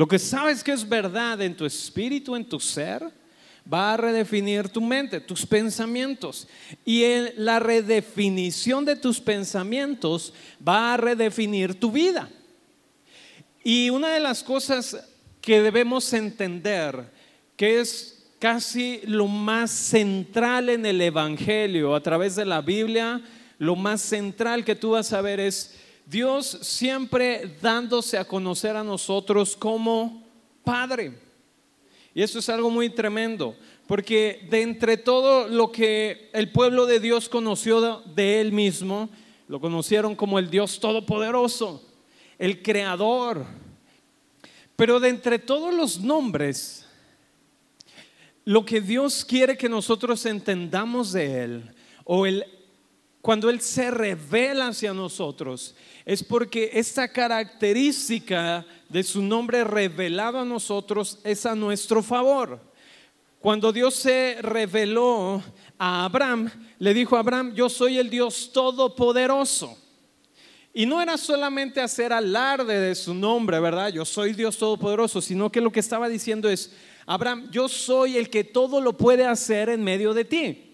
Lo que sabes que es verdad en tu espíritu, en tu ser, va a redefinir tu mente, tus pensamientos. Y la redefinición de tus pensamientos va a redefinir tu vida. Y una de las cosas que debemos entender, que es casi lo más central en el Evangelio, a través de la Biblia, lo más central que tú vas a ver es Dios siempre dándose a conocer a nosotros como Padre. Y eso es algo muy tremendo, porque de entre todo lo que el pueblo de Dios conoció de Él mismo, lo conocieron como el Dios Todopoderoso, el Creador. Pero de entre todos los nombres, lo que Dios quiere que nosotros entendamos de Él, o el, cuando Él se revela hacia nosotros, es porque esta característica de su nombre revelado a nosotros es a nuestro favor. Cuando Dios se reveló a Abraham, le dijo a Abraham, yo soy el Dios todopoderoso. Y no era solamente hacer alarde de su nombre, ¿verdad? Yo soy Dios todopoderoso, sino que lo que estaba diciendo es, Abraham, yo soy el que todo lo puede hacer en medio de ti.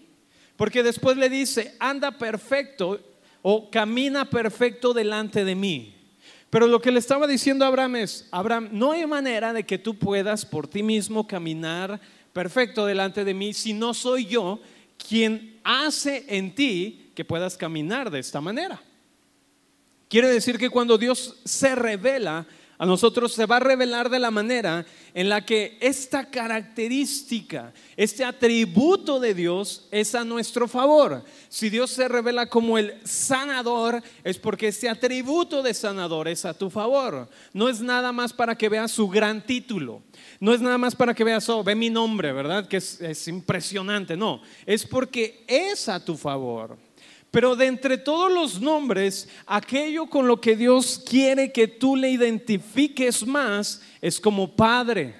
Porque después le dice, anda perfecto o camina perfecto delante de mí. Pero lo que le estaba diciendo a Abraham es, Abraham, no hay manera de que tú puedas por ti mismo caminar perfecto delante de mí si no soy yo quien hace en ti que puedas caminar de esta manera. Quiere decir que cuando Dios se revela, a nosotros se va a revelar de la manera en la que esta característica, este atributo de Dios es a nuestro favor. Si Dios se revela como el sanador, es porque este atributo de sanador es a tu favor. No es nada más para que veas su gran título. No es nada más para que veas, oh, ve mi nombre, ¿verdad? Que es, es impresionante. No, es porque es a tu favor. Pero de entre todos los nombres, aquello con lo que Dios quiere que tú le identifiques más es como Padre.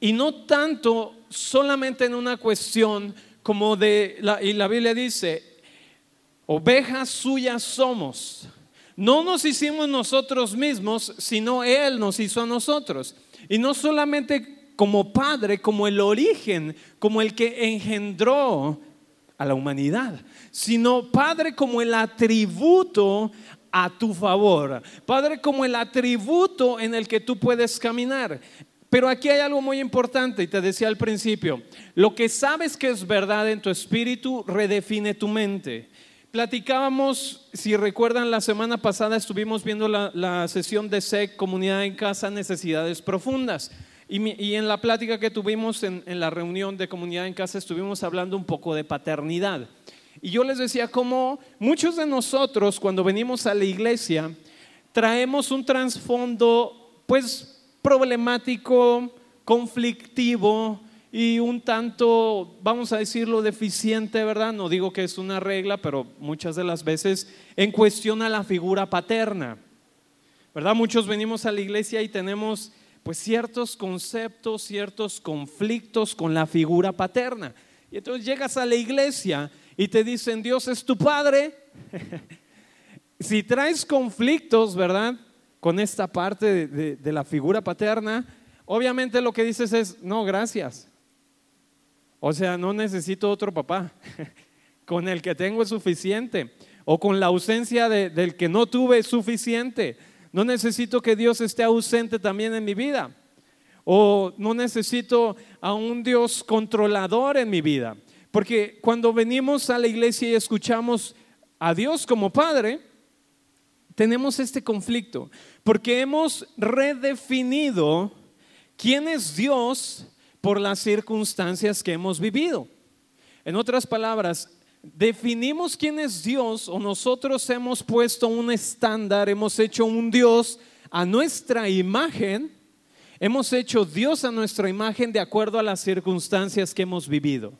Y no tanto solamente en una cuestión como de, la, y la Biblia dice, ovejas suyas somos. No nos hicimos nosotros mismos, sino Él nos hizo a nosotros. Y no solamente como Padre, como el origen, como el que engendró a la humanidad, sino Padre como el atributo a tu favor, Padre como el atributo en el que tú puedes caminar. Pero aquí hay algo muy importante y te decía al principio, lo que sabes que es verdad en tu espíritu redefine tu mente. Platicábamos, si recuerdan, la semana pasada estuvimos viendo la, sesión de SEC, Comunidad en Casa, Necesidades Profundas. Y, en la plática que tuvimos en, la reunión de comunidad en casa estuvimos hablando un poco de paternidad. Y yo les decía cómo muchos de nosotros cuando venimos a la iglesia traemos un trasfondo pues problemático, conflictivo y un tanto, vamos a decirlo, deficiente, ¿verdad? No digo que es una regla, pero muchas de las veces en cuestión a la figura paterna. ¿Verdad? Muchos venimos a la iglesia y tenemos pues ciertos conceptos, ciertos conflictos con la figura paterna. Y entonces llegas a la iglesia y te dicen, Dios es tu padre. si traes conflictos, ¿verdad? Con esta parte de, la figura paterna, obviamente lo que dices es, no, gracias. O sea, no necesito otro papá. con el que tengo es suficiente. O con la ausencia de, del que no tuve es suficiente. No necesito que Dios esté ausente también en mi vida. O no necesito a un Dios controlador en mi vida. Porque cuando venimos a la iglesia y escuchamos a Dios como Padre, tenemos este conflicto. Porque hemos redefinido quién es Dios por las circunstancias que hemos vivido. En otras palabras, definimos quién es Dios o nosotros hemos puesto un estándar, hemos hecho un Dios a nuestra imagen, hemos hecho Dios a nuestra imagen de acuerdo a las circunstancias que hemos vivido.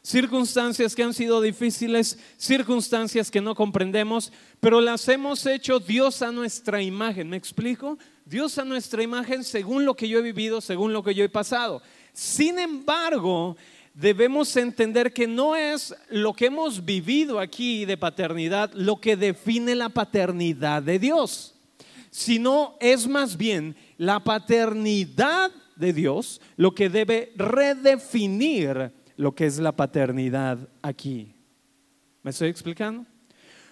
Circunstancias que han sido difíciles, circunstancias que no comprendemos, pero las hemos hecho Dios a nuestra imagen. ¿Me explico? Dios a nuestra imagen según lo que yo he vivido, según lo que yo he pasado. Sin embargo, debemos entender que no es lo que hemos vivido aquí de paternidad lo que define la paternidad de Dios, sino es más bien la paternidad de Dios lo que debe redefinir lo que es la paternidad aquí. ¿Me estoy explicando?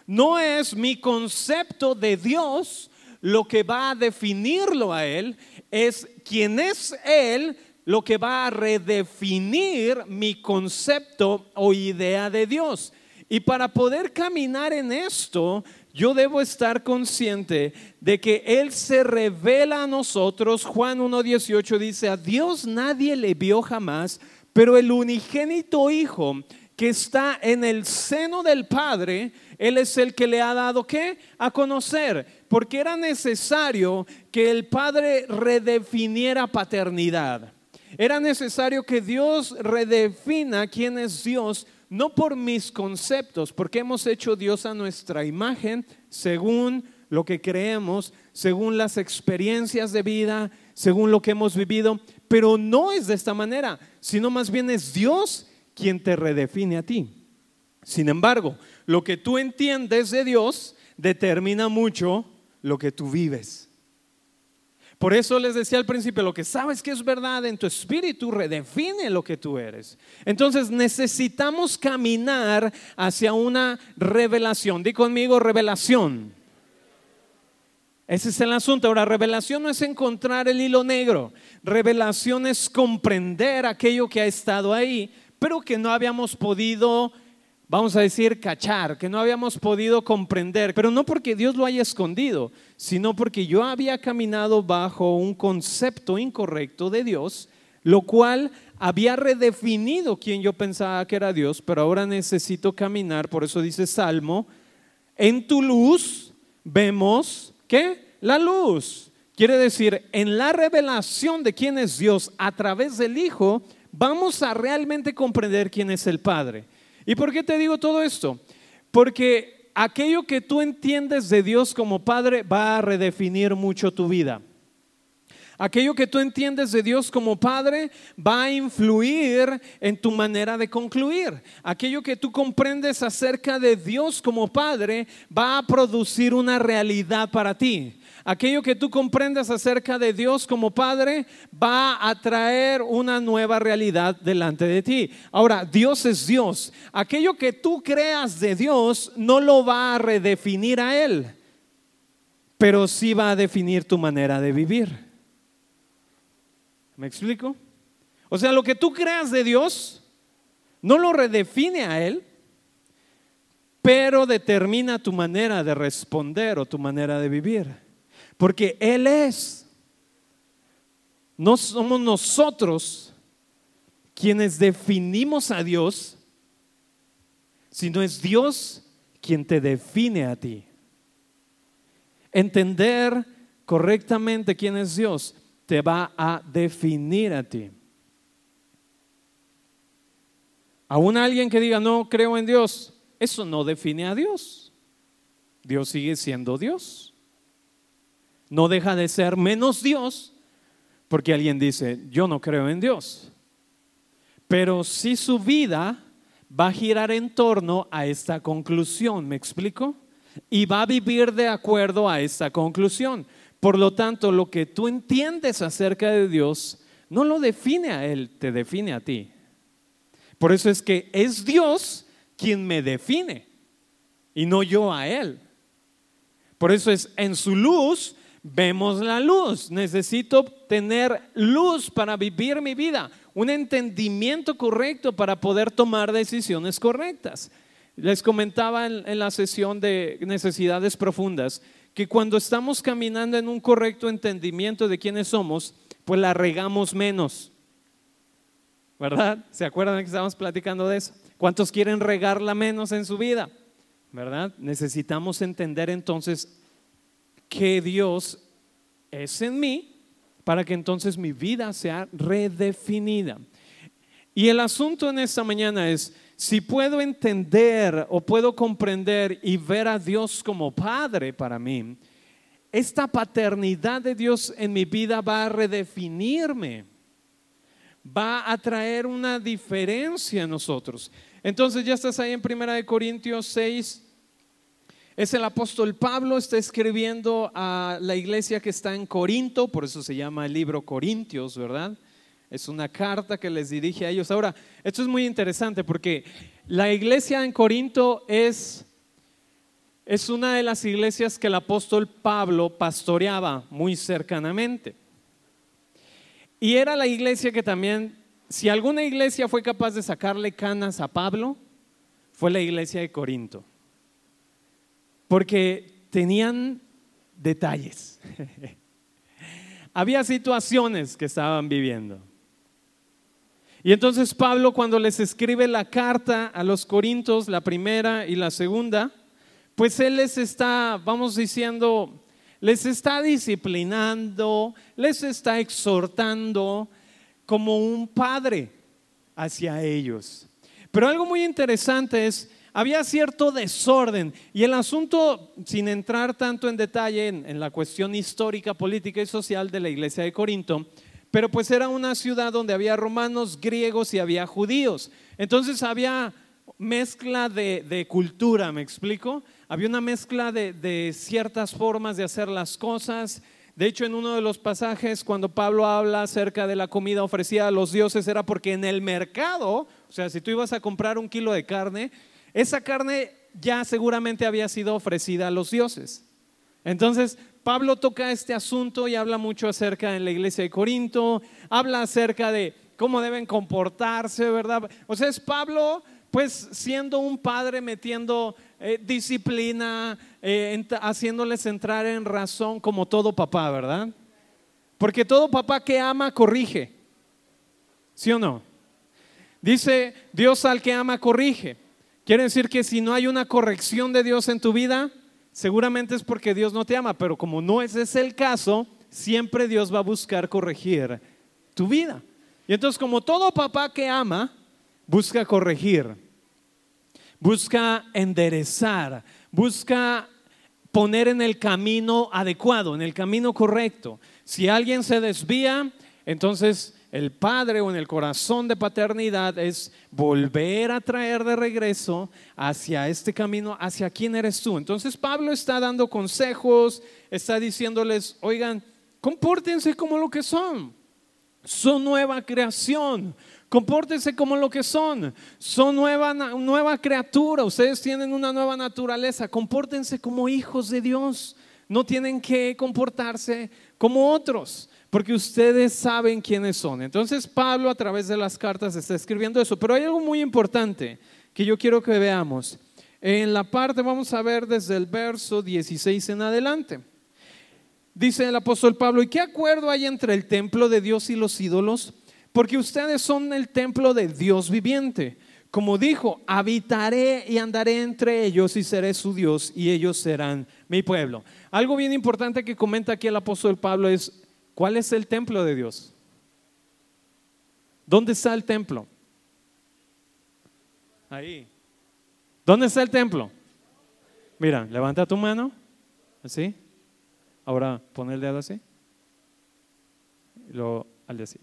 No es mi concepto de Dios lo que va a definirlo a Él, es quién es Él lo que va a redefinir mi concepto o idea de Dios. Y para poder caminar en esto, yo debo estar consciente de que Él se revela a nosotros. Juan 1.18 dice, a Dios nadie le vio jamás, pero el unigénito Hijo que está en el seno del Padre, Él es el que le ha dado qué? A conocer, porque era necesario que el Padre redefiniera paternidad. Era necesario que Dios redefina quién es Dios no por mis conceptos, porque hemos hecho Dios a nuestra imagen según lo que creemos, según las experiencias de vida, según lo que hemos vivido, pero no es de esta manera, sino más bien es Dios quien te redefine a ti. Sin embargo, lo que tú entiendes de Dios determina mucho lo que tú vives. Por eso les decía al principio, lo que sabes que es verdad en tu espíritu redefine lo que tú eres. Entonces necesitamos caminar hacia una revelación. Di conmigo revelación. Ese es el asunto. Ahora, revelación no es encontrar el hilo negro. Revelación es comprender aquello que ha estado ahí, pero que no habíamos podido vamos a decir, cachar, que no habíamos podido comprender, pero no porque Dios lo haya escondido, sino porque yo había caminado bajo un concepto incorrecto de Dios, lo cual había redefinido quién yo pensaba que era Dios, pero ahora necesito caminar, por eso dice Salmo, en tu luz vemos, ¿qué? La luz. Quiere decir, en la revelación de quién es Dios a través del Hijo, vamos a realmente comprender quién es el Padre. ¿Y por qué te digo todo esto? Porque aquello que tú entiendes de Dios como Padre va a redefinir mucho tu vida. Aquello que tú entiendes de Dios como Padre va a influir en tu manera de concluir. Aquello que tú comprendes acerca de Dios como Padre va a producir una realidad para ti aquello que tú comprendas acerca de Dios como Padre va a traer una nueva realidad delante de ti. Ahora, Dios es Dios. Aquello que tú creas de Dios no lo va a redefinir a Él, pero sí va a definir tu manera de vivir. ¿Me explico? O sea, lo que tú creas de Dios no lo redefine a Él, pero determina tu manera de responder o tu manera de vivir. Porque Él es. No somos nosotros quienes definimos a Dios, sino es Dios quien te define a ti. Entender correctamente quién es Dios te va a definir a ti. Aún alguien que diga no creo en Dios, eso no define a Dios. Dios sigue siendo Dios no deja de ser menos Dios porque alguien dice, yo no creo en Dios. Pero si su vida va a girar en torno a esta conclusión, ¿me explico? Y va a vivir de acuerdo a esta conclusión. Por lo tanto, lo que tú entiendes acerca de Dios no lo define a Él, te define a ti. Por eso es que es Dios quien me define y no yo a Él. Por eso es en su luz vemos la luz. Necesito tener luz para vivir mi vida, un entendimiento correcto para poder tomar decisiones correctas. Les comentaba en, la sesión de necesidades profundas que cuando estamos caminando en un correcto entendimiento de quiénes somos, pues la regamos menos. ¿Verdad? ¿Se acuerdan que estábamos platicando de eso? ¿Cuántos quieren regarla menos en su vida? ¿Verdad? Necesitamos entender entonces que Dios es en mí para que entonces mi vida sea redefinida. Y el asunto en esta mañana es, si puedo entender o puedo comprender y ver a Dios como Padre para mí, esta paternidad de Dios en mi vida va a redefinirme, va a traer una diferencia en nosotros. Entonces ya estás ahí en Primera de Corintios 6, Es el apóstol Pablo, está escribiendo a la iglesia que está en Corinto, por eso se llama el libro Corintios, ¿verdad? Es una carta que les dirige a ellos. Ahora, esto es muy interesante porque la iglesia en Corinto es, es una de las iglesias que el apóstol Pablo pastoreaba muy cercanamente. Y era la iglesia que también, si alguna iglesia fue capaz de sacarle canas a Pablo, fue la iglesia de Corinto porque tenían detalles. Había situaciones que estaban viviendo. Y entonces Pablo cuando les escribe la carta a los Corintios, la primera y la segunda, pues él les está, vamos diciendo, les está disciplinando, les está exhortando como un padre hacia ellos. Pero algo muy interesante es había cierto desorden y el asunto, sin entrar tanto en detalle en, la cuestión histórica, política y social de la iglesia de Corinto, pero pues era una ciudad donde había romanos, griegos y había judíos. Entonces había mezcla de, cultura, ¿me explico? Había una mezcla de, de, ciertas formas de hacer las cosas. De hecho, en uno de los pasajes, cuando Pablo habla acerca de la comida ofrecida a los dioses, era porque en el mercado, o sea, si tú ibas a comprar un kilo de carne, esa carne ya seguramente había sido ofrecida a los dioses. Entonces, Pablo toca este asunto y habla mucho acerca en la iglesia de Corinto, habla acerca de cómo deben comportarse, ¿verdad? O sea, es Pablo, pues siendo un padre, metiendo eh, disciplina, eh, haciéndoles entrar en razón como todo papá, ¿verdad? Porque todo papá que ama corrige, ¿sí o no? Dice, Dios al que ama corrige. Quiere decir que si no hay una corrección de Dios en tu vida, seguramente es porque Dios no te ama, pero como no ese es el caso, siempre Dios va a buscar corregir tu vida. Y entonces como todo papá que ama, busca corregir, busca enderezar, busca poner en el camino adecuado, en el camino correcto. Si alguien se desvía, entonces el padre o en el corazón de paternidad es volver a traer de regreso hacia este camino, hacia quién eres tú. Entonces Pablo está dando consejos, está diciéndoles, oigan, compórtense como lo que son. Son nueva creación. Compórtense como lo que son. Son nueva, nueva criatura. Ustedes tienen una nueva naturaleza. Compórtense como hijos de Dios. No tienen que comportarse como otros porque ustedes saben quiénes son. Entonces Pablo a través de las cartas está escribiendo eso, pero hay algo muy importante que yo quiero que veamos. En la parte, vamos a ver desde el verso 16 en adelante. Dice el apóstol Pablo, ¿y qué acuerdo hay entre el templo de Dios y los ídolos? Porque ustedes son el templo de Dios viviente. Como dijo, habitaré y andaré entre ellos y seré su Dios y ellos serán mi pueblo. Algo bien importante que comenta aquí el apóstol Pablo es, ¿Cuál es el templo de Dios? ¿Dónde está el templo? Ahí. ¿Dónde está el templo? Mira, levanta tu mano. Así. Ahora pon el dedo así. Y luego al de así.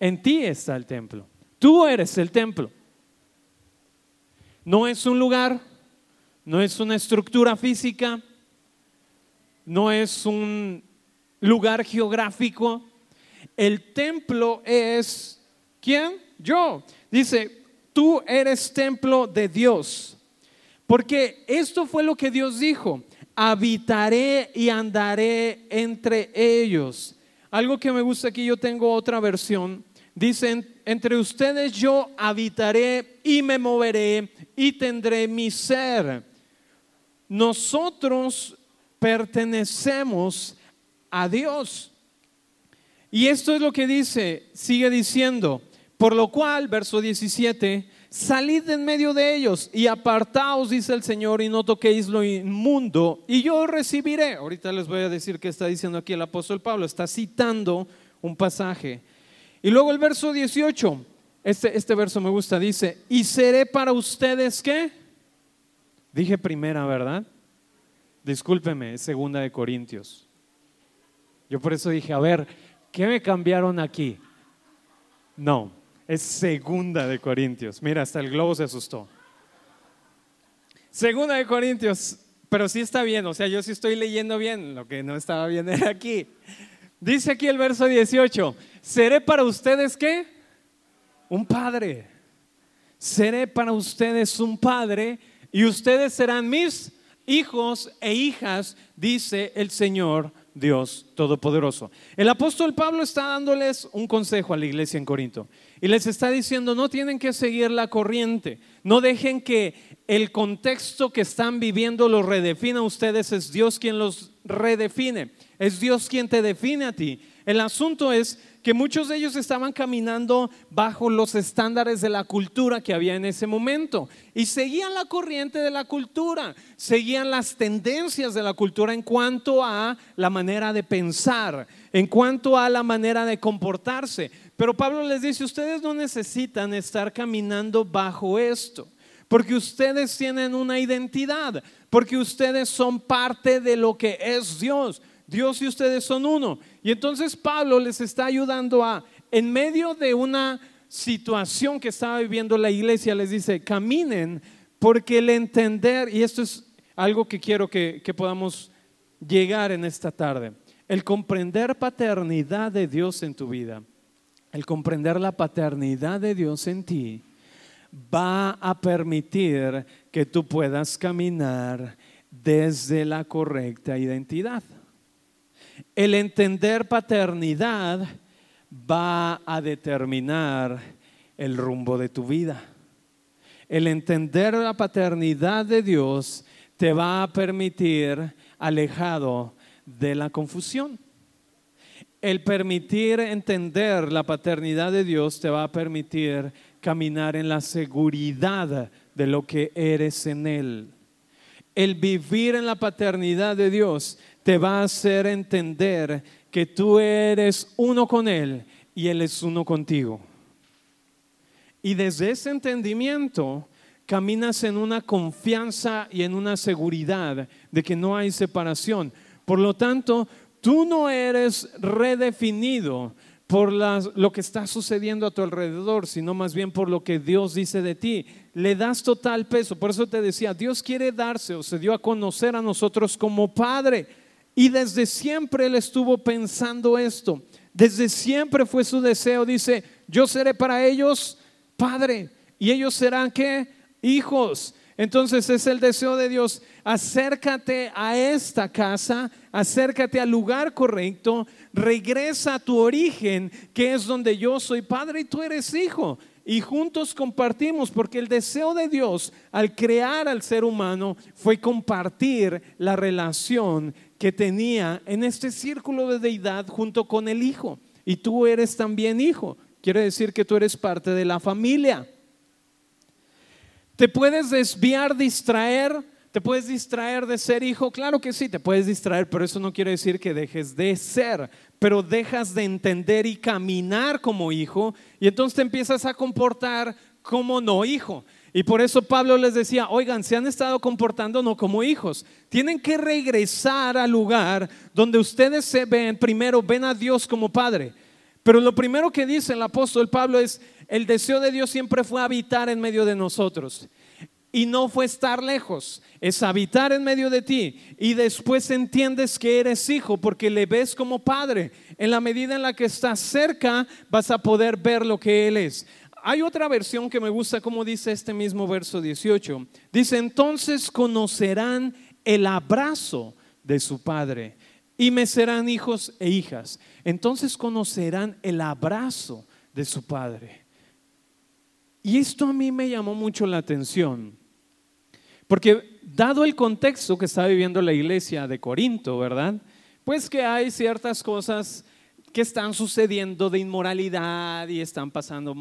En ti está el templo. Tú eres el templo. No es un lugar, no es una estructura física, no es un lugar geográfico. El templo es, ¿quién? Yo. Dice, tú eres templo de Dios. Porque esto fue lo que Dios dijo, habitaré y andaré entre ellos. Algo que me gusta aquí, yo tengo otra versión. Dicen, entre ustedes yo habitaré y me moveré y tendré mi ser. Nosotros pertenecemos a Dios. Y esto es lo que dice, sigue diciendo, por lo cual, verso 17, salid en medio de ellos y apartaos, dice el Señor, y no toquéis lo inmundo, y yo recibiré. Ahorita les voy a decir qué está diciendo aquí el apóstol Pablo, está citando un pasaje. Y luego el verso 18, este, este verso me gusta, dice, y seré para ustedes qué? Dije primera, ¿verdad? Discúlpeme, segunda de Corintios. Yo por eso dije, a ver, ¿qué me cambiaron aquí? No, es segunda de Corintios. Mira, hasta el globo se asustó. Segunda de Corintios, pero sí está bien, o sea, yo sí estoy leyendo bien, lo que no estaba bien era aquí. Dice aquí el verso 18, seré para ustedes qué? Un padre. Seré para ustedes un padre y ustedes serán mis hijos e hijas, dice el Señor Dios Todopoderoso. El apóstol Pablo está dándoles un consejo a la iglesia en Corinto y les está diciendo, no tienen que seguir la corriente, no dejen que el contexto que están viviendo los redefina a ustedes, es Dios quien los redefine, es Dios quien te define a ti. El asunto es que muchos de ellos estaban caminando bajo los estándares de la cultura que había en ese momento y seguían la corriente de la cultura, seguían las tendencias de la cultura en cuanto a la manera de pensar, en cuanto a la manera de comportarse. Pero Pablo les dice, ustedes no necesitan estar caminando bajo esto, porque ustedes tienen una identidad, porque ustedes son parte de lo que es Dios. Dios y ustedes son uno. Y entonces Pablo les está ayudando a, en medio de una situación que estaba viviendo la iglesia, les dice, caminen porque el entender, y esto es algo que quiero que, que podamos llegar en esta tarde, el comprender paternidad de Dios en tu vida, el comprender la paternidad de Dios en ti, va a permitir que tú puedas caminar desde la correcta identidad. El entender paternidad va a determinar el rumbo de tu vida. El entender la paternidad de Dios te va a permitir alejado de la confusión. El permitir entender la paternidad de Dios te va a permitir caminar en la seguridad de lo que eres en Él. El vivir en la paternidad de Dios te va a hacer entender que tú eres uno con Él y Él es uno contigo. Y desde ese entendimiento caminas en una confianza y en una seguridad de que no hay separación. Por lo tanto, tú no eres redefinido por lo que está sucediendo a tu alrededor, sino más bien por lo que Dios dice de ti. Le das total peso. Por eso te decía, Dios quiere darse o se dio a conocer a nosotros como Padre. Y desde siempre él estuvo pensando esto. Desde siempre fue su deseo. Dice, yo seré para ellos padre. Y ellos serán qué? Hijos. Entonces es el deseo de Dios. Acércate a esta casa, acércate al lugar correcto, regresa a tu origen, que es donde yo soy padre y tú eres hijo y juntos compartimos, porque el deseo de Dios al crear al ser humano fue compartir la relación que tenía en este círculo de deidad junto con el Hijo. Y tú eres también hijo. Quiere decir que tú eres parte de la familia. ¿Te puedes desviar, distraer? ¿Te puedes distraer de ser hijo? Claro que sí, te puedes distraer, pero eso no quiere decir que dejes de ser pero dejas de entender y caminar como hijo y entonces te empiezas a comportar como no hijo. Y por eso Pablo les decía, oigan, se han estado comportando no como hijos. Tienen que regresar al lugar donde ustedes se ven, primero ven a Dios como Padre. Pero lo primero que dice el apóstol Pablo es, el deseo de Dios siempre fue habitar en medio de nosotros y no fue estar lejos, es habitar en medio de ti y después entiendes que eres hijo porque le ves como padre. En la medida en la que estás cerca vas a poder ver lo que Él es. Hay otra versión que me gusta como dice este mismo verso 18. Dice, entonces conocerán el abrazo de su padre y me serán hijos e hijas. Entonces conocerán el abrazo de su padre. Y esto a mí me llamó mucho la atención. Porque dado el contexto que está viviendo la iglesia de Corinto, ¿verdad? Pues que hay ciertas cosas que están sucediendo de inmoralidad y están pasando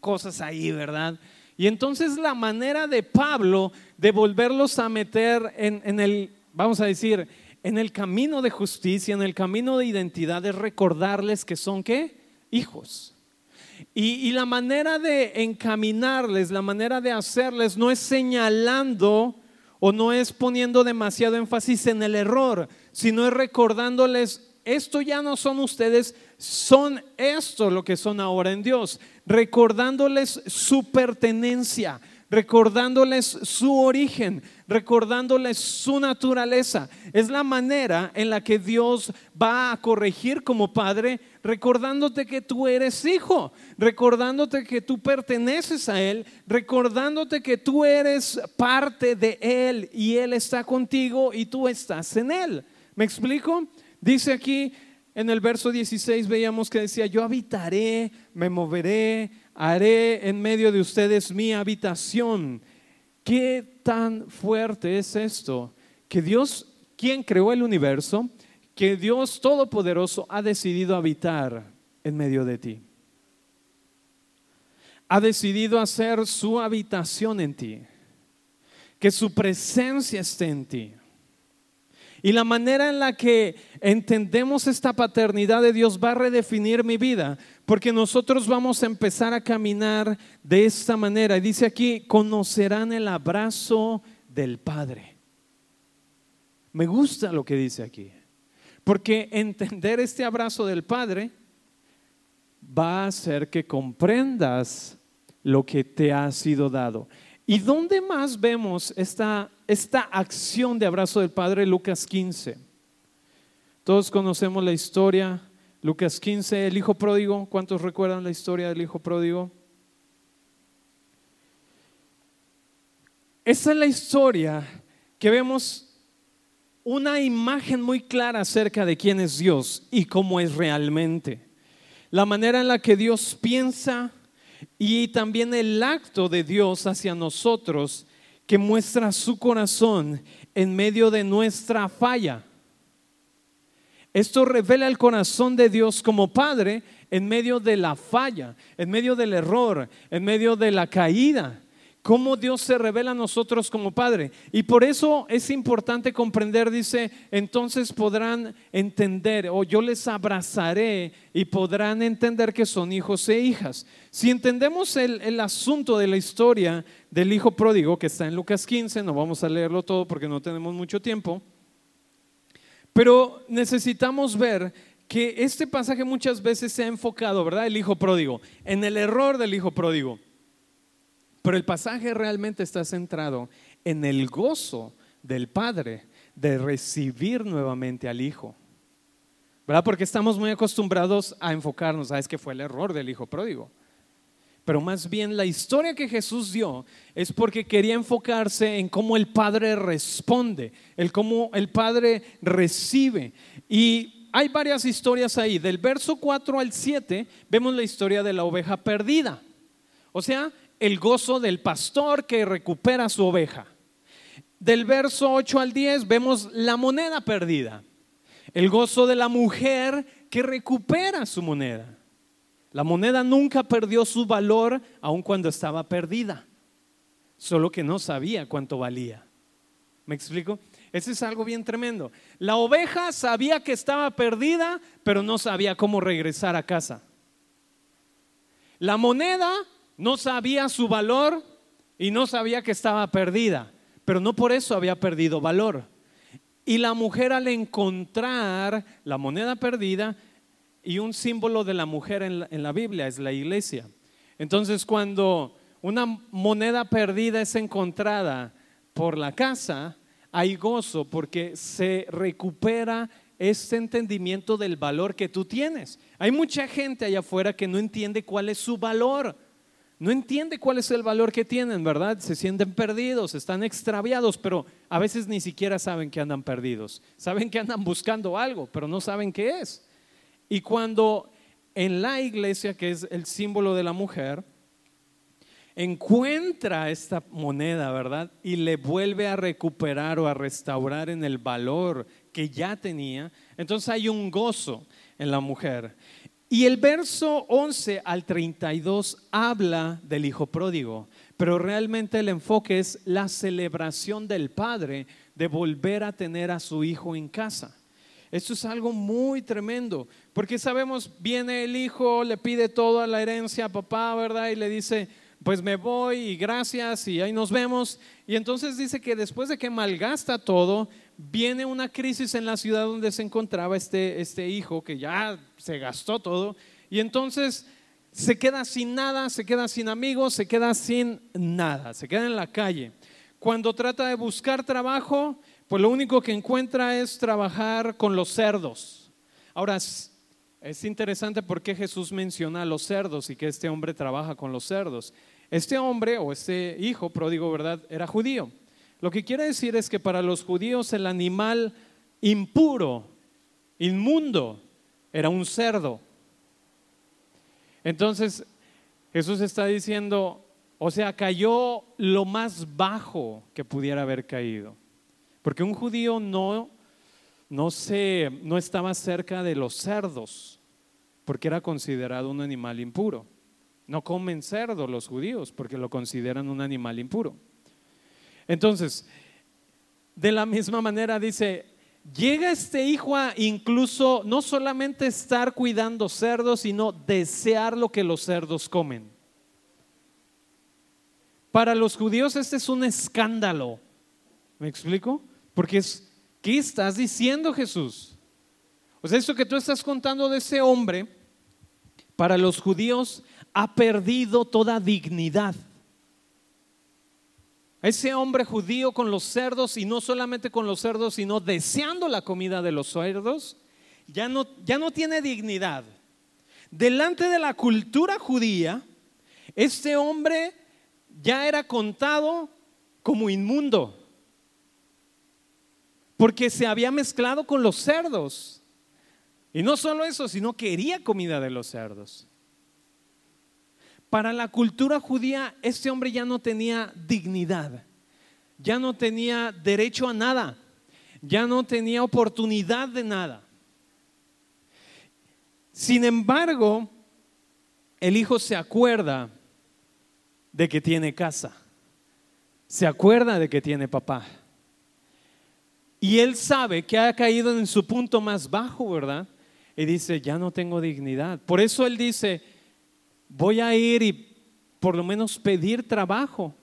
cosas ahí, ¿verdad? Y entonces la manera de Pablo de volverlos a meter en, el, vamos a decir, en el camino de justicia, en el camino de identidad, es recordarles que son qué? Hijos. Y, la manera de encaminarles, la manera de hacerles, no es señalando o no es poniendo demasiado énfasis en el error, sino es recordándoles, esto ya no son ustedes, son esto lo que son ahora en Dios, recordándoles su pertenencia, recordándoles su origen, recordándoles su naturaleza. Es la manera en la que Dios va a corregir como padre, recordándote que tú eres hijo, recordándote que tú perteneces a Él, recordándote que tú eres parte de Él y Él está contigo y tú estás en Él. ¿Me explico? Dice aquí en el verso 16, veíamos que decía, yo habitaré, me moveré, haré en medio de ustedes mi habitación. ¿Qué tan fuerte es esto? Que Dios, quien creó el universo, que Dios Todopoderoso ha decidido habitar en medio de ti. Ha decidido hacer su habitación en ti. Que su presencia esté en ti. Y la manera en la que entendemos esta paternidad de Dios va a redefinir mi vida, porque nosotros vamos a empezar a caminar de esta manera. Y dice aquí, conocerán el abrazo del Padre. Me gusta lo que dice aquí, porque entender este abrazo del Padre va a hacer que comprendas lo que te ha sido dado. ¿Y dónde más vemos esta, esta acción de abrazo del Padre? Lucas 15. Todos conocemos la historia. Lucas 15, el hijo pródigo. ¿Cuántos recuerdan la historia del hijo pródigo? Esa es la historia que vemos una imagen muy clara acerca de quién es Dios y cómo es realmente. La manera en la que Dios piensa, y también el acto de Dios hacia nosotros que muestra su corazón en medio de nuestra falla. Esto revela el corazón de Dios como Padre en medio de la falla, en medio del error, en medio de la caída cómo Dios se revela a nosotros como Padre. Y por eso es importante comprender, dice, entonces podrán entender, o yo les abrazaré y podrán entender que son hijos e hijas. Si entendemos el, el asunto de la historia del hijo pródigo, que está en Lucas 15, no vamos a leerlo todo porque no tenemos mucho tiempo, pero necesitamos ver que este pasaje muchas veces se ha enfocado, ¿verdad? El hijo pródigo, en el error del hijo pródigo. Pero el pasaje realmente está centrado en el gozo del Padre de recibir nuevamente al Hijo. ¿Verdad? Porque estamos muy acostumbrados a enfocarnos, a es que fue el error del Hijo pródigo. Pero más bien la historia que Jesús dio es porque quería enfocarse en cómo el Padre responde, el cómo el Padre recibe. Y hay varias historias ahí. Del verso 4 al 7 vemos la historia de la oveja perdida. O sea, el gozo del pastor que recupera su oveja. Del verso 8 al 10 vemos la moneda perdida. El gozo de la mujer que recupera su moneda. La moneda nunca perdió su valor aun cuando estaba perdida, solo que no sabía cuánto valía. ¿Me explico? Ese es algo bien tremendo. La oveja sabía que estaba perdida, pero no sabía cómo regresar a casa. La moneda no sabía su valor y no sabía que estaba perdida, pero no por eso había perdido valor. Y la mujer al encontrar la moneda perdida, y un símbolo de la mujer en la, Biblia es la iglesia. Entonces cuando una moneda perdida es encontrada por la casa, hay gozo porque se recupera ese entendimiento del valor que tú tienes. Hay mucha gente allá afuera que no entiende cuál es su valor no entiende cuál es el valor que tienen, ¿verdad? Se sienten perdidos, están extraviados, pero a veces ni siquiera saben que andan perdidos. Saben que andan buscando algo, pero no saben qué es. Y cuando en la iglesia, que es el símbolo de la mujer, encuentra esta moneda, ¿verdad? Y le vuelve a recuperar o a restaurar en el valor que ya tenía, entonces hay un gozo en la mujer. Y el verso 11 al 32 habla del hijo pródigo, pero realmente el enfoque es la celebración del padre de volver a tener a su hijo en casa. Esto es algo muy tremendo, porque sabemos, viene el hijo, le pide toda la herencia a papá, ¿verdad? Y le dice, pues me voy y gracias y ahí nos vemos. Y entonces dice que después de que malgasta todo, viene una crisis en la ciudad donde se encontraba este, este hijo que ya se gastó todo y entonces se queda sin nada, se queda sin amigos, se queda sin nada, se queda en la calle. Cuando trata de buscar trabajo, pues lo único que encuentra es trabajar con los cerdos. Ahora, es interesante por qué Jesús menciona a los cerdos y que este hombre trabaja con los cerdos. Este hombre o este hijo pródigo, ¿verdad? Era judío. Lo que quiere decir es que para los judíos el animal impuro, inmundo, era un cerdo. Entonces Jesús está diciendo, o sea, cayó lo más bajo que pudiera haber caído. Porque un judío no, no, se, no estaba cerca de los cerdos, porque era considerado un animal impuro. No comen cerdo los judíos porque lo consideran un animal impuro. Entonces, de la misma manera dice, llega este hijo a incluso no solamente estar cuidando cerdos, sino desear lo que los cerdos comen. Para los judíos este es un escándalo. ¿Me explico? Porque es, ¿qué estás diciendo Jesús? O sea, eso que tú estás contando de ese hombre, para los judíos ha perdido toda dignidad. Ese hombre judío con los cerdos, y no solamente con los cerdos, sino deseando la comida de los cerdos, ya no, ya no tiene dignidad. Delante de la cultura judía, este hombre ya era contado como inmundo, porque se había mezclado con los cerdos. Y no solo eso, sino quería comida de los cerdos. Para la cultura judía, este hombre ya no tenía dignidad, ya no tenía derecho a nada, ya no tenía oportunidad de nada. Sin embargo, el hijo se acuerda de que tiene casa, se acuerda de que tiene papá. Y él sabe que ha caído en su punto más bajo, ¿verdad? Y dice, ya no tengo dignidad. Por eso él dice, voy a ir y por lo menos pedir trabajo.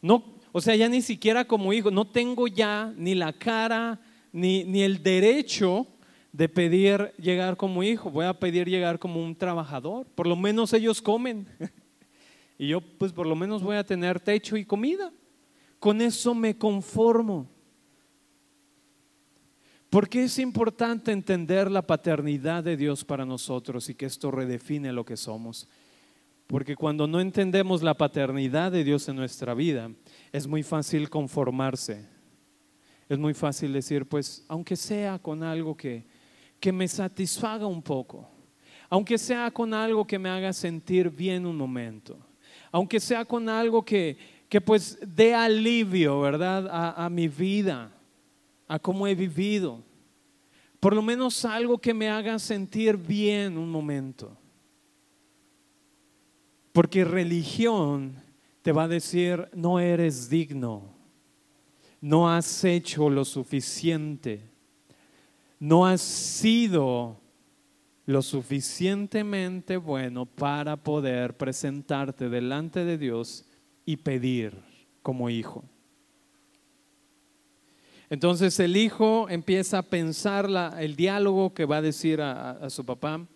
No, o sea, ya ni siquiera como hijo, no tengo ya ni la cara ni, ni el derecho de pedir llegar como hijo, voy a pedir llegar como un trabajador. Por lo menos ellos comen. y yo pues por lo menos voy a tener techo y comida. Con eso me conformo. Porque es importante entender la paternidad de Dios para nosotros y que esto redefine lo que somos? Porque cuando no entendemos la paternidad de Dios en nuestra vida, es muy fácil conformarse. Es muy fácil decir, pues, aunque sea con algo que, que me satisfaga un poco, aunque sea con algo que me haga sentir bien un momento, aunque sea con algo que, que pues dé alivio, ¿verdad? A, a mi vida, a cómo he vivido. Por lo menos algo que me haga sentir bien un momento. Porque religión te va a decir, no eres digno, no has hecho lo suficiente, no has sido lo suficientemente bueno para poder presentarte delante de Dios y pedir como hijo. Entonces el hijo empieza a pensar el diálogo que va a decir a su papá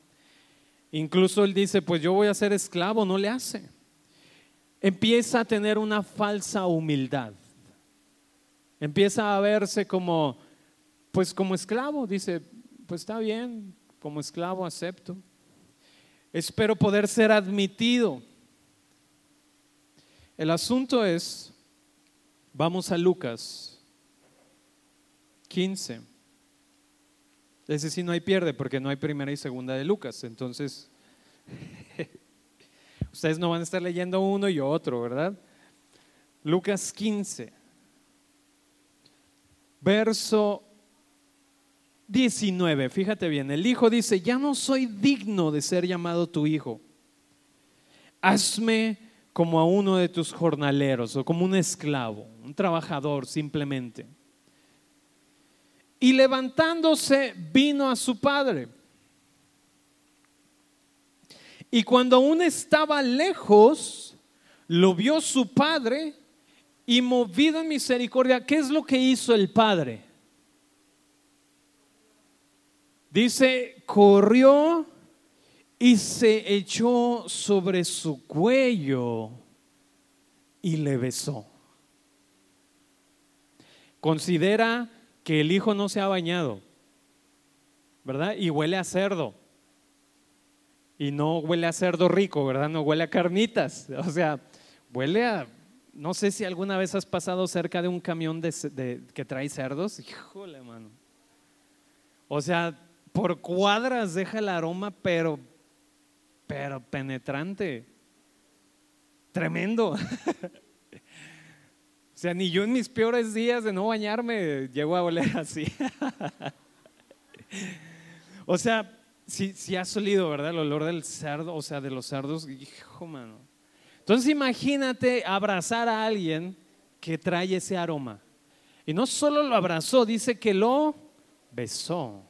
Incluso él dice, pues yo voy a ser esclavo, no le hace. Empieza a tener una falsa humildad. Empieza a verse como, pues como esclavo. Dice, pues está bien, como esclavo acepto. Espero poder ser admitido. El asunto es, vamos a Lucas 15. Ese sí no hay pierde porque no hay primera y segunda de Lucas. Entonces, ustedes no van a estar leyendo uno y otro, ¿verdad? Lucas 15, verso 19. Fíjate bien, el hijo dice, ya no soy digno de ser llamado tu hijo. Hazme como a uno de tus jornaleros o como un esclavo, un trabajador simplemente. Y levantándose vino a su padre. Y cuando aún estaba lejos, lo vio su padre y movido en misericordia, ¿qué es lo que hizo el padre? Dice, corrió y se echó sobre su cuello y le besó. Considera que el hijo no se ha bañado, ¿verdad? Y huele a cerdo. Y no huele a cerdo rico, ¿verdad? No huele a carnitas. O sea, huele a... No sé si alguna vez has pasado cerca de un camión que trae cerdos. Híjole, mano. O sea, por cuadras deja el aroma, pero, pero penetrante. Tremendo. o sea, ni yo en mis peores días de no bañarme llego a oler así. o sea, si, si has olido, ¿verdad? El olor del cerdo, o sea, de los cerdos, hijo, mano. Entonces imagínate abrazar a alguien que trae ese aroma. Y no solo lo abrazó, dice que lo besó.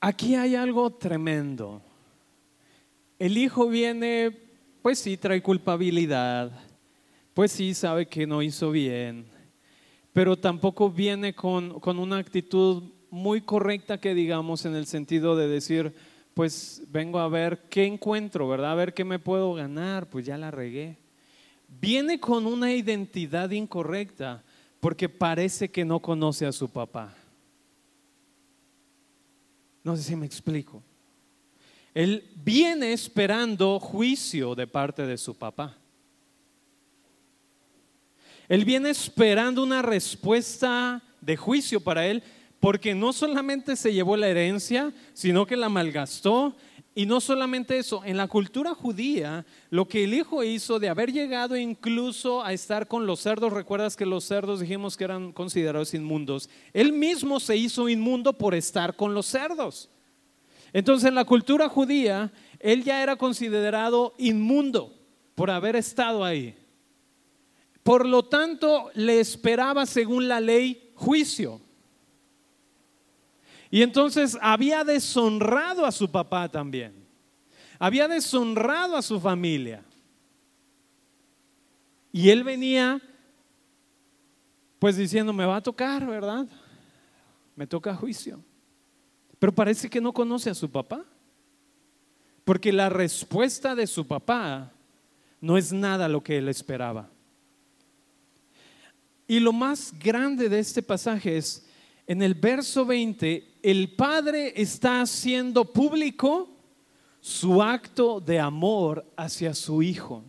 Aquí hay algo tremendo. El hijo viene, pues sí, trae culpabilidad, pues sí, sabe que no hizo bien, pero tampoco viene con, con una actitud muy correcta que digamos en el sentido de decir, pues vengo a ver qué encuentro, ¿verdad? A ver qué me puedo ganar, pues ya la regué. Viene con una identidad incorrecta porque parece que no conoce a su papá. No sé si me explico. Él viene esperando juicio de parte de su papá. Él viene esperando una respuesta de juicio para él, porque no solamente se llevó la herencia, sino que la malgastó. Y no solamente eso, en la cultura judía, lo que el hijo hizo de haber llegado incluso a estar con los cerdos, recuerdas que los cerdos dijimos que eran considerados inmundos, él mismo se hizo inmundo por estar con los cerdos. Entonces en la cultura judía, él ya era considerado inmundo por haber estado ahí. Por lo tanto, le esperaba, según la ley, juicio. Y entonces había deshonrado a su papá también. Había deshonrado a su familia. Y él venía pues diciendo, me va a tocar, ¿verdad? Me toca juicio. Pero parece que no conoce a su papá. Porque la respuesta de su papá no es nada lo que él esperaba. Y lo más grande de este pasaje es, en el verso 20, el padre está haciendo público su acto de amor hacia su hijo.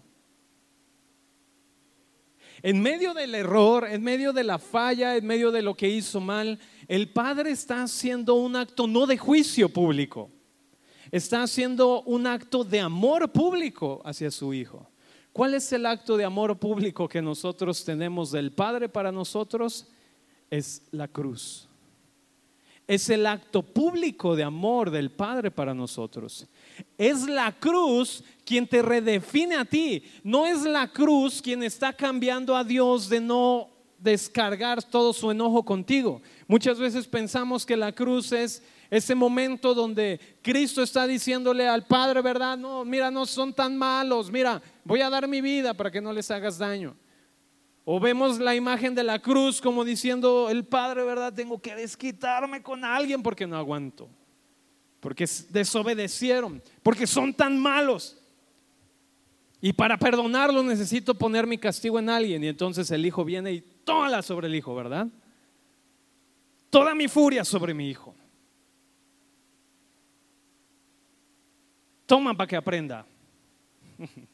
En medio del error, en medio de la falla, en medio de lo que hizo mal, el padre está haciendo un acto no de juicio público, está haciendo un acto de amor público hacia su hijo. ¿Cuál es el acto de amor público que nosotros tenemos del Padre para nosotros? Es la cruz. Es el acto público de amor del Padre para nosotros. Es la cruz quien te redefine a ti. No es la cruz quien está cambiando a Dios de no descargar todo su enojo contigo. Muchas veces pensamos que la cruz es ese momento donde Cristo está diciéndole al Padre, ¿verdad? No, mira, no son tan malos, mira, voy a dar mi vida para que no les hagas daño. O vemos la imagen de la cruz como diciendo el Padre, ¿verdad? Tengo que desquitarme con alguien porque no aguanto. Porque desobedecieron, porque son tan malos. Y para perdonarlo necesito poner mi castigo en alguien. Y entonces el hijo viene y toda sobre el hijo, ¿verdad? Toda mi furia sobre mi hijo. toma para que aprenda.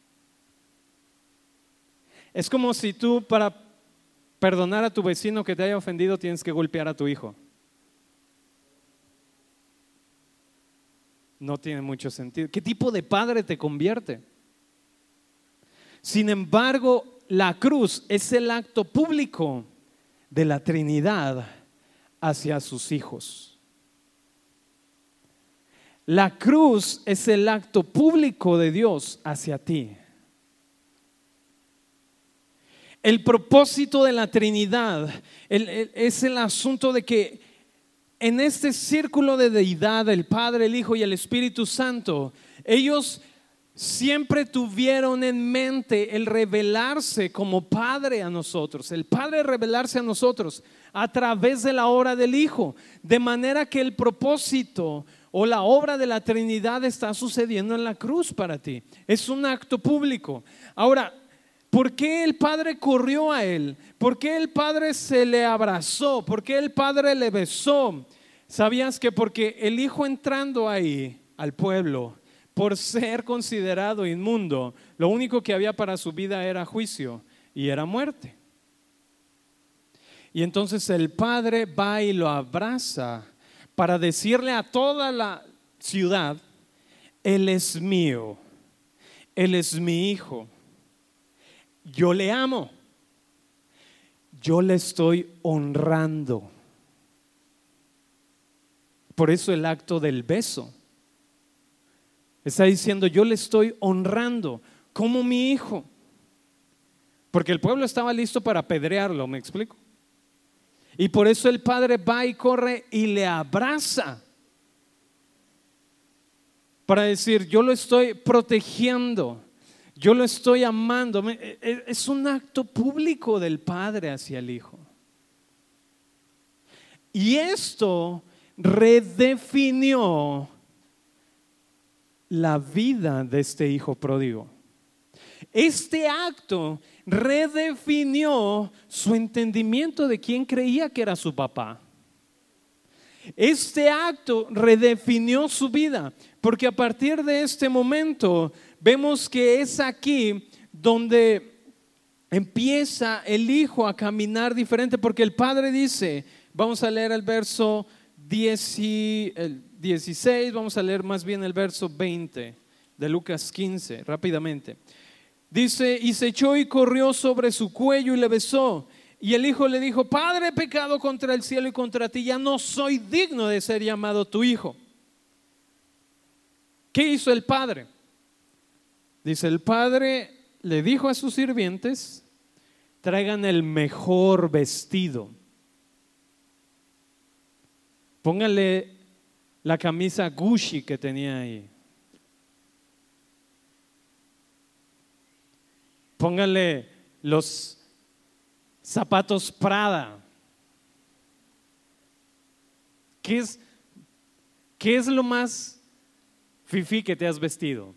Es como si tú para perdonar a tu vecino que te haya ofendido tienes que golpear a tu hijo. No tiene mucho sentido. ¿Qué tipo de padre te convierte? Sin embargo, la cruz es el acto público de la Trinidad hacia sus hijos. La cruz es el acto público de Dios hacia ti. El propósito de la Trinidad es el asunto de que en este círculo de deidad, el Padre, el Hijo y el Espíritu Santo, ellos siempre tuvieron en mente el revelarse como Padre a nosotros, el Padre revelarse a nosotros a través de la obra del Hijo, de manera que el propósito o la obra de la Trinidad está sucediendo en la cruz para ti. Es un acto público. Ahora, ¿por qué el Padre corrió a él? ¿Por qué el Padre se le abrazó? ¿Por qué el Padre le besó? ¿Sabías que porque el Hijo entrando ahí al pueblo, por ser considerado inmundo, lo único que había para su vida era juicio y era muerte? Y entonces el Padre va y lo abraza para decirle a toda la ciudad, Él es mío, Él es mi hijo, yo le amo, yo le estoy honrando. Por eso el acto del beso. Está diciendo, yo le estoy honrando como mi hijo. Porque el pueblo estaba listo para apedrearlo, ¿me explico? Y por eso el padre va y corre y le abraza. Para decir, yo lo estoy protegiendo, yo lo estoy amando. E, e, es un acto público del padre hacia el hijo. Y esto redefinió la vida de este hijo pródigo. Este acto redefinió su entendimiento de quién creía que era su papá. Este acto redefinió su vida, porque a partir de este momento vemos que es aquí donde empieza el hijo a caminar diferente, porque el padre dice, vamos a leer el verso 16, vamos a leer más bien el verso 20 de Lucas 15, rápidamente. Dice, y se echó y corrió sobre su cuello y le besó. Y el hijo le dijo, Padre, he pecado contra el cielo y contra ti, ya no soy digno de ser llamado tu hijo. ¿Qué hizo el padre? Dice, el padre le dijo a sus sirvientes, traigan el mejor vestido. Pónganle la camisa Gucci que tenía ahí. Póngale los zapatos Prada. ¿Qué es, qué es lo más fifi que te has vestido?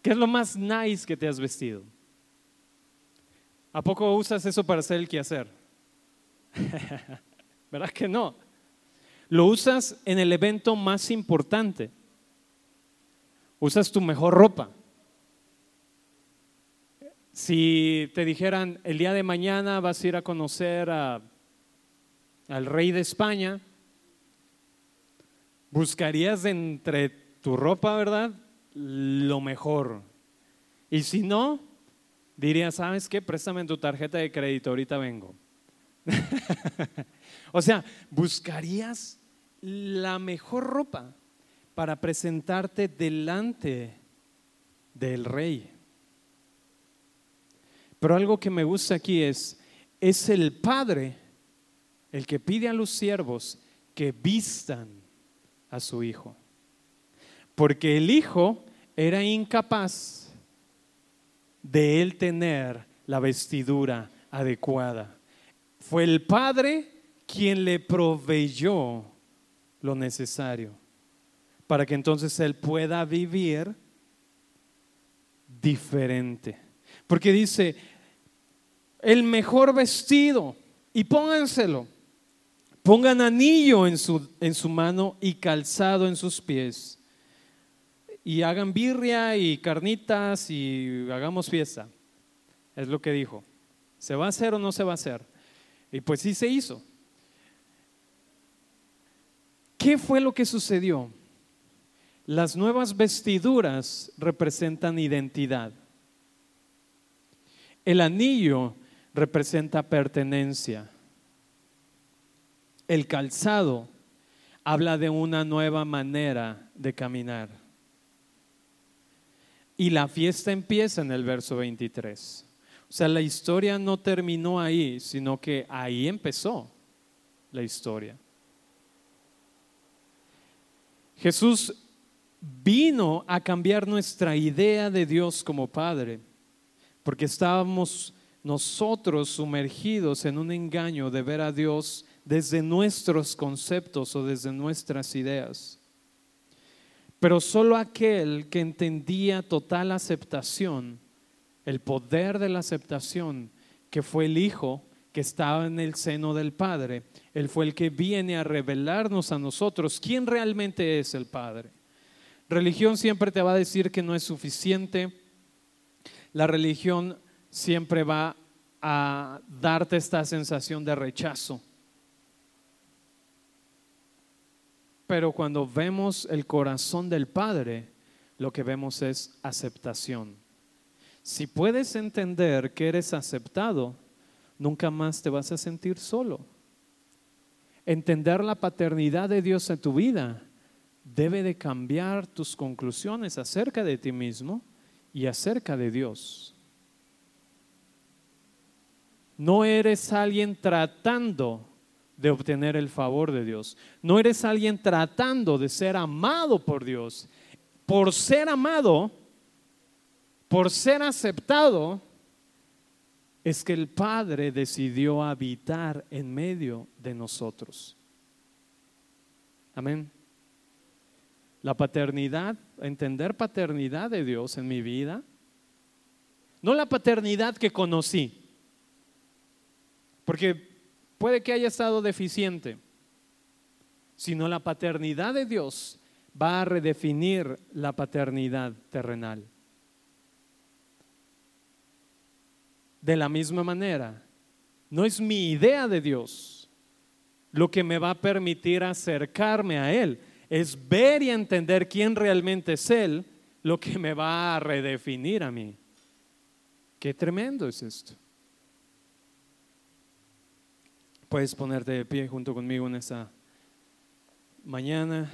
¿Qué es lo más nice que te has vestido? ¿A poco usas eso para hacer el quehacer? ¿Verdad que no? Lo usas en el evento más importante. Usas tu mejor ropa. Si te dijeran, el día de mañana vas a ir a conocer al rey de España, buscarías entre tu ropa, ¿verdad? Lo mejor. Y si no, dirías, ¿sabes qué? Préstame tu tarjeta de crédito, ahorita vengo. o sea, buscarías la mejor ropa para presentarte delante del rey. Pero algo que me gusta aquí es, es el Padre el que pide a los siervos que vistan a su Hijo. Porque el Hijo era incapaz de él tener la vestidura adecuada. Fue el Padre quien le proveyó lo necesario para que entonces él pueda vivir diferente. Porque dice, el mejor vestido y pónganselo. Pongan anillo en su, en su mano y calzado en sus pies. Y hagan birria y carnitas y hagamos fiesta. Es lo que dijo. ¿Se va a hacer o no se va a hacer? Y pues sí se hizo. ¿Qué fue lo que sucedió? Las nuevas vestiduras representan identidad. El anillo representa pertenencia. El calzado habla de una nueva manera de caminar. Y la fiesta empieza en el verso 23. O sea, la historia no terminó ahí, sino que ahí empezó la historia. Jesús vino a cambiar nuestra idea de Dios como Padre, porque estábamos nosotros sumergidos en un engaño de ver a Dios desde nuestros conceptos o desde nuestras ideas. Pero solo aquel que entendía total aceptación, el poder de la aceptación, que fue el Hijo que estaba en el seno del Padre, Él fue el que viene a revelarnos a nosotros quién realmente es el Padre. Religión siempre te va a decir que no es suficiente. La religión siempre va a darte esta sensación de rechazo. Pero cuando vemos el corazón del Padre, lo que vemos es aceptación. Si puedes entender que eres aceptado, nunca más te vas a sentir solo. Entender la paternidad de Dios en tu vida debe de cambiar tus conclusiones acerca de ti mismo y acerca de Dios. No eres alguien tratando de obtener el favor de Dios. No eres alguien tratando de ser amado por Dios. Por ser amado, por ser aceptado, es que el Padre decidió habitar en medio de nosotros. Amén la paternidad, entender paternidad de Dios en mi vida, no la paternidad que conocí, porque puede que haya estado deficiente, sino la paternidad de Dios va a redefinir la paternidad terrenal. De la misma manera, no es mi idea de Dios lo que me va a permitir acercarme a Él, es ver y entender quién realmente es Él lo que me va a redefinir a mí. Qué tremendo es esto. Puedes ponerte de pie junto conmigo en esta mañana.